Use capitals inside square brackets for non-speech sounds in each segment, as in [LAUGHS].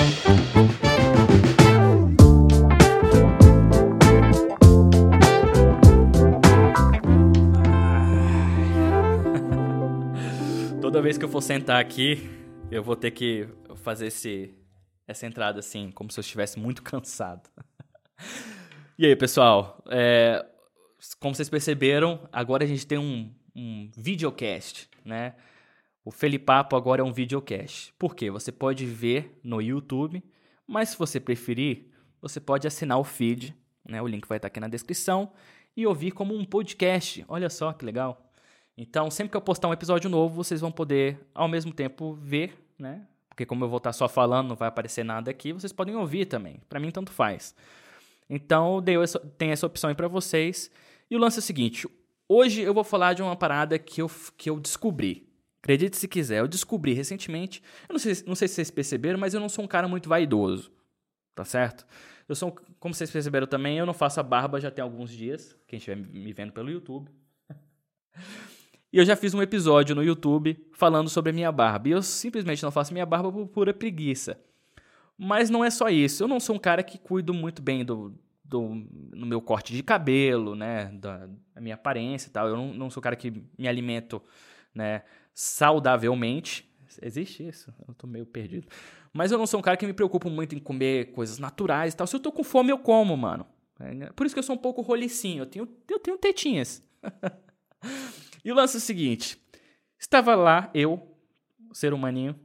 [LAUGHS] Toda vez que eu for sentar aqui, eu vou ter que fazer esse, essa entrada assim, como se eu estivesse muito [LAUGHS] cansado. e aí, pessoal? É, como vocês perceberam, agora a gente tem um, um videocast, né? O Felipapo agora é um videocast. Por quê? Você pode ver no YouTube, mas se você preferir, você pode assinar o feed, né? O link vai estar aqui na descrição e ouvir como um podcast. Olha só que legal. Então, sempre que eu postar um episódio novo, vocês vão poder ao mesmo tempo ver, né? Porque como eu vou estar só falando, não vai aparecer nada aqui, vocês podem ouvir também. Para mim tanto faz. Então, essa, tem essa opção aí para vocês. E o lance é o seguinte, hoje eu vou falar de uma parada que eu, que eu descobri. Acredite se quiser, eu descobri recentemente. Eu não sei, não sei se vocês perceberam, mas eu não sou um cara muito vaidoso. Tá certo? Eu sou, como vocês perceberam também, eu não faço a barba já tem alguns dias. Quem estiver me vendo pelo YouTube. [LAUGHS] E eu já fiz um episódio no YouTube falando sobre a minha barba. E eu simplesmente não faço minha barba por pura preguiça. Mas não é só isso. Eu não sou um cara que cuido muito bem do, do no meu corte de cabelo, né? Da, da minha aparência e tal. Eu não, não sou um cara que me alimento, né? Saudavelmente. Existe isso? Eu tô meio perdido. Mas eu não sou um cara que me preocupa muito em comer coisas naturais e tal. Se eu tô com fome, eu como, mano. É, por isso que eu sou um pouco rolicinho. Eu tenho, eu tenho tetinhas. [LAUGHS] E o lance é o seguinte: estava lá, eu, ser humaninho,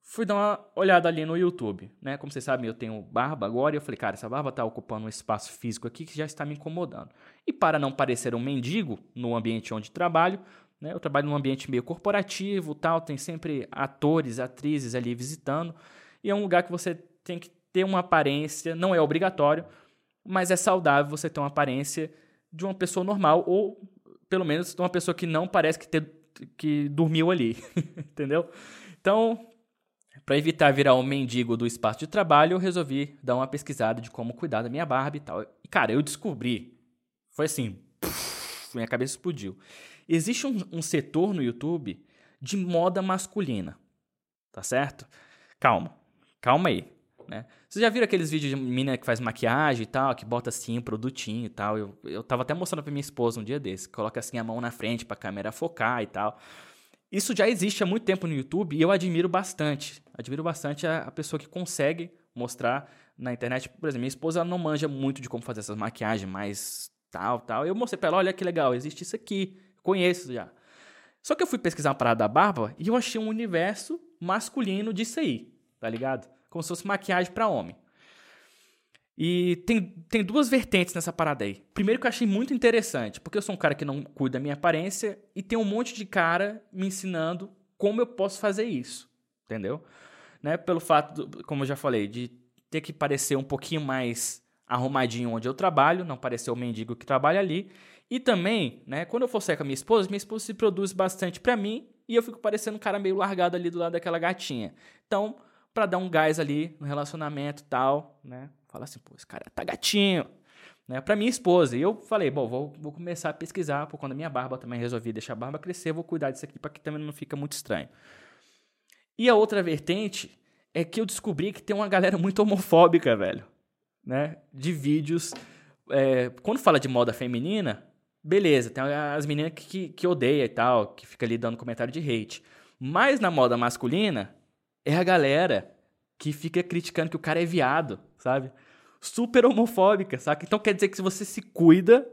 fui dar uma olhada ali no YouTube, né? Como vocês sabem, eu tenho barba agora, e eu falei, cara, essa barba tá ocupando um espaço físico aqui que já está me incomodando. E para não parecer um mendigo no ambiente onde trabalho, né? Eu trabalho num ambiente meio corporativo, tal, tem sempre atores, atrizes ali visitando, e é um lugar que você tem que ter uma aparência, não é obrigatório, mas é saudável você ter uma aparência de uma pessoa normal ou pelo menos uma pessoa que não parece que, ter, que dormiu ali, [LAUGHS] entendeu? Então, para evitar virar um mendigo do espaço de trabalho, eu resolvi dar uma pesquisada de como cuidar da minha barba e tal. E, cara, eu descobri, foi assim, minha cabeça explodiu. Existe um, um setor no YouTube de moda masculina, tá certo? Calma, calma aí. Né? Vocês já viram aqueles vídeos de menina que faz maquiagem e tal, que bota assim um produtinho e tal? Eu, eu tava até mostrando pra minha esposa um dia desse, coloca assim a mão na frente pra câmera focar e tal. Isso já existe há muito tempo no YouTube e eu admiro bastante. Admiro bastante a, a pessoa que consegue mostrar na internet. Por exemplo, minha esposa ela não manja muito de como fazer essas maquiagens mais tal, tal. Eu mostrei pra ela, olha que legal, existe isso aqui, conheço já. Só que eu fui pesquisar uma parada da barba e eu achei um universo masculino disso aí, tá ligado? como se fosse maquiagem para homem. E tem, tem duas vertentes nessa parada aí. Primeiro que eu achei muito interessante, porque eu sou um cara que não cuida da minha aparência e tem um monte de cara me ensinando como eu posso fazer isso, entendeu? Né? Pelo fato, do, como eu já falei, de ter que parecer um pouquinho mais arrumadinho onde eu trabalho, não parecer o mendigo que trabalha ali. E também, né, quando eu for sair com a minha esposa, minha esposa se produz bastante para mim e eu fico parecendo um cara meio largado ali do lado daquela gatinha. Então, para dar um gás ali no relacionamento e tal, né? Fala assim, pô, esse cara tá gatinho, né? Para minha esposa. E eu falei, bom, vou, vou começar a pesquisar, por quando a minha barba também resolvi deixar a barba crescer, vou cuidar disso aqui para que também não fica muito estranho. E a outra vertente é que eu descobri que tem uma galera muito homofóbica, velho, né? De vídeos. É, quando fala de moda feminina, beleza, tem as meninas que, que, que odeia e tal, que fica ali dando comentário de hate. Mas na moda masculina, é a galera que fica criticando que o cara é viado, sabe? Super homofóbica, saca? Então quer dizer que se você se cuida,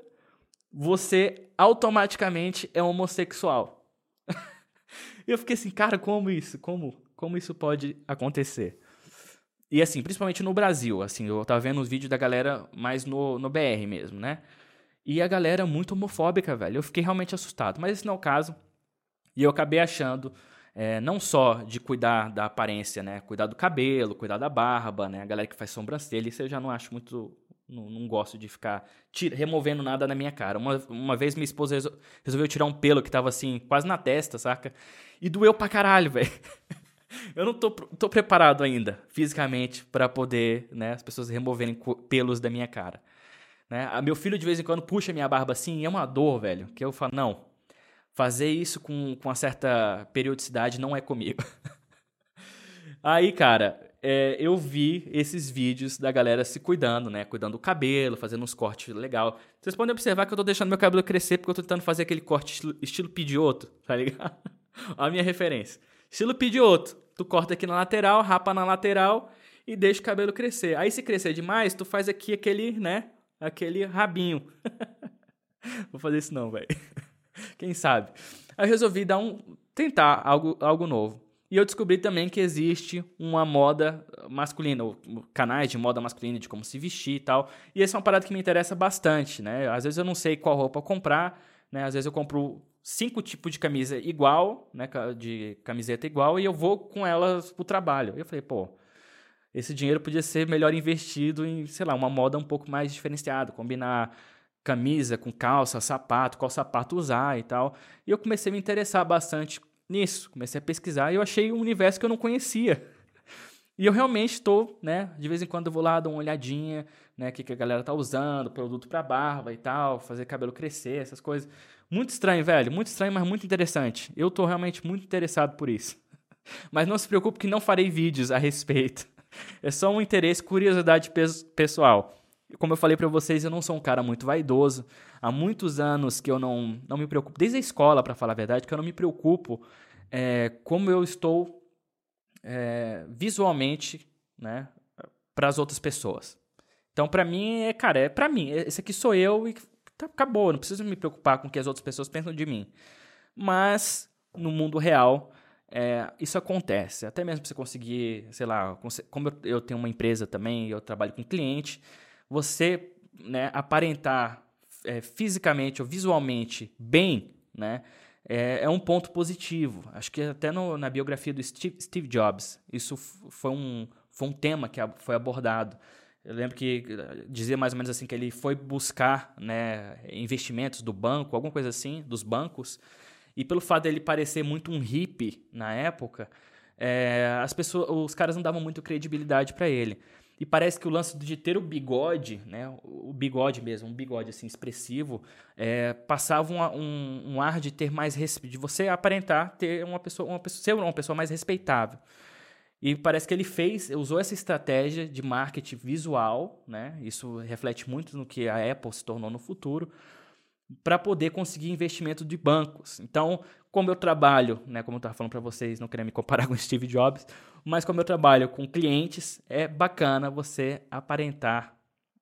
você automaticamente é homossexual. [LAUGHS] eu fiquei assim, cara, como isso? Como, como isso pode acontecer? E assim, principalmente no Brasil, assim, eu tava vendo os vídeos da galera mais no, no BR mesmo, né? E a galera muito homofóbica, velho. Eu fiquei realmente assustado. Mas esse não é o caso. E eu acabei achando é, não só de cuidar da aparência, né? Cuidar do cabelo, cuidar da barba, né? A galera que faz sobrancelha, isso eu já não acho muito. Não, não gosto de ficar tira, removendo nada na minha cara. Uma, uma vez minha esposa resol, resolveu tirar um pelo que tava assim, quase na testa, saca? E doeu pra caralho, [LAUGHS] velho. Eu não tô, tô preparado ainda, fisicamente, para poder, né, as pessoas removerem pelos da minha cara. Né? A meu filho de vez em quando puxa minha barba assim, e é uma dor, velho, que eu falo, não, fazer isso com, com uma certa periodicidade não é comigo. [LAUGHS] Aí, cara, é, eu vi esses vídeos da galera se cuidando, né? Cuidando do cabelo, fazendo uns cortes legal. Vocês podem observar que eu tô deixando meu cabelo crescer porque eu tô tentando fazer aquele corte estilo, estilo Pidioto, tá ligado? [LAUGHS] a minha referência. Estilo Pidioto. Tu corta aqui na lateral, rapa na lateral e deixa o cabelo crescer. Aí se crescer demais, tu faz aqui aquele, né? Aquele rabinho. [LAUGHS] Vou fazer isso não, velho. [LAUGHS] Quem sabe? Aí eu resolvi dar um tentar algo, algo novo. E eu descobri também que existe uma moda masculina, canais de moda masculina, de como se vestir e tal. E essa é uma parada que me interessa bastante, né? Às vezes eu não sei qual roupa comprar, né? Às vezes eu compro cinco tipos de camisa igual, né? De camiseta igual, e eu vou com elas pro trabalho. Eu falei, pô, esse dinheiro podia ser melhor investido em, sei lá, uma moda um pouco mais diferenciada, combinar camisa com calça, sapato, qual sapato usar e tal. E eu comecei a me interessar bastante nisso. Comecei a pesquisar e eu achei um universo que eu não conhecia. E eu realmente estou, né? De vez em quando eu vou lá, dou uma olhadinha, né? O que, que a galera tá usando, produto para barba e tal, fazer cabelo crescer, essas coisas. Muito estranho, velho. Muito estranho, mas muito interessante. Eu estou realmente muito interessado por isso. [LAUGHS] Mas não se preocupe que não farei vídeos a respeito. [LAUGHS] É só um interesse, curiosidade pessoal. Como eu falei para vocês, eu não sou um cara muito vaidoso. Há muitos anos que eu não, não me preocupo, desde a escola, para falar a verdade, que eu não me preocupo é, como eu estou é, visualmente né, para as outras pessoas. Então, para mim, é, cara, é para mim. Esse aqui sou eu e tá, acabou. Não preciso me preocupar com o que as outras pessoas pensam de mim. Mas, no mundo real, é, isso acontece. Até mesmo você conseguir, sei lá, como eu tenho uma empresa também, eu trabalho com cliente você né, aparentar é, fisicamente ou visualmente bem, né, é, é, um ponto positivo. Acho que até no, na biografia do Steve, Steve, Jobs, isso foi um, foi um tema que foi abordado. Eu lembro que eh, dizia mais ou menos assim que ele foi buscar né, investimentos do banco, alguma coisa assim, dos bancos, e pelo fato dele parecer muito um hippie na época, é, as pessoas, os caras não davam muito credibilidade para ele. E parece que o lance de ter o bigode, né, o bigode mesmo, um bigode assim expressivo, é, passava um, um, um, ar de ter mais de você aparentar ter uma pessoa, uma pessoa, ser uma pessoa mais respeitável. E parece que ele fez, usou essa estratégia de marketing visual, né? Isso reflete muito no que a Apple se tornou no futuro, para poder conseguir investimento de bancos. Então, como eu trabalho, né, como eu estava falando para vocês, não querendo me comparar [LAUGHS] com Steve Jobs, mas como eu trabalho com clientes, é bacana você aparentar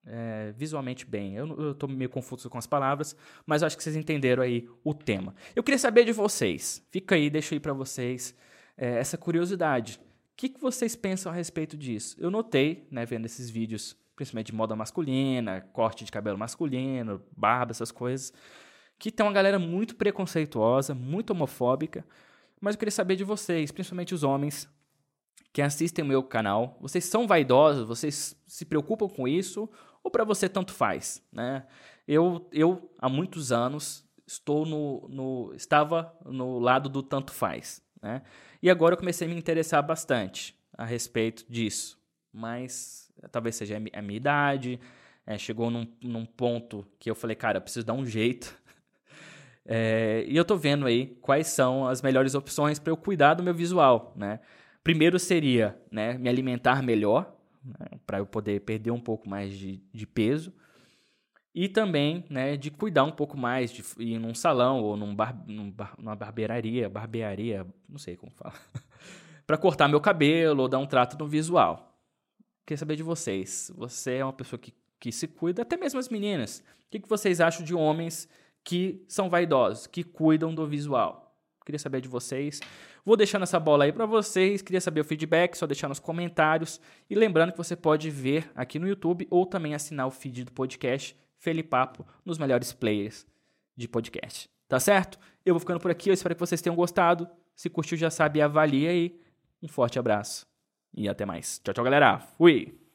é, visualmente bem. Eu estou meio confuso com as palavras, mas acho que vocês entenderam aí o tema. Eu queria saber de vocês, fica aí, deixo aí para vocês é, essa curiosidade. Que, que vocês pensam a respeito disso? Eu notei, né, vendo esses vídeos, principalmente de moda masculina, corte de cabelo masculino, barba, essas coisas, que tem uma galera muito preconceituosa, muito homofóbica, mas eu queria saber de vocês, principalmente os homens que assistem o meu canal. Vocês são vaidosos? Vocês se preocupam com isso? Ou para você tanto faz? Né? Eu, eu, há muitos anos, estou no, no, estava no lado do tanto faz. Né? E agora eu comecei a me interessar bastante a respeito disso. Mas talvez seja a minha idade, é, chegou num, num ponto que eu falei, cara, eu preciso dar um jeito [LAUGHS] é, e eu tô vendo aí quais são as melhores opções para eu cuidar do meu visual, né? Primeiro seria né, me alimentar melhor, né, para eu poder perder um pouco mais de, de peso. E também né, de cuidar um pouco mais, de ir num salão ou num bar, num bar, numa barbearia, barbearia, não sei como fala, [LAUGHS] para cortar meu cabelo ou dar um trato no visual. Queria saber de vocês. Você é uma pessoa que, que se cuida, até mesmo as meninas. O que, que vocês acham de homens que são vaidosos, que cuidam do visual. Queria saber de vocês. Vou deixando essa bola aí para vocês. Queria saber o feedback, só deixar nos comentários. E lembrando que você pode ver aqui no YouTube ou também assinar o feed do podcast Felipapo nos melhores players de podcast. Tá certo? Eu vou ficando por aqui. Eu espero que vocês tenham gostado. Se curtiu, já sabe, avalia aí. Um forte abraço e até mais. Tchau, tchau, galera. Fui!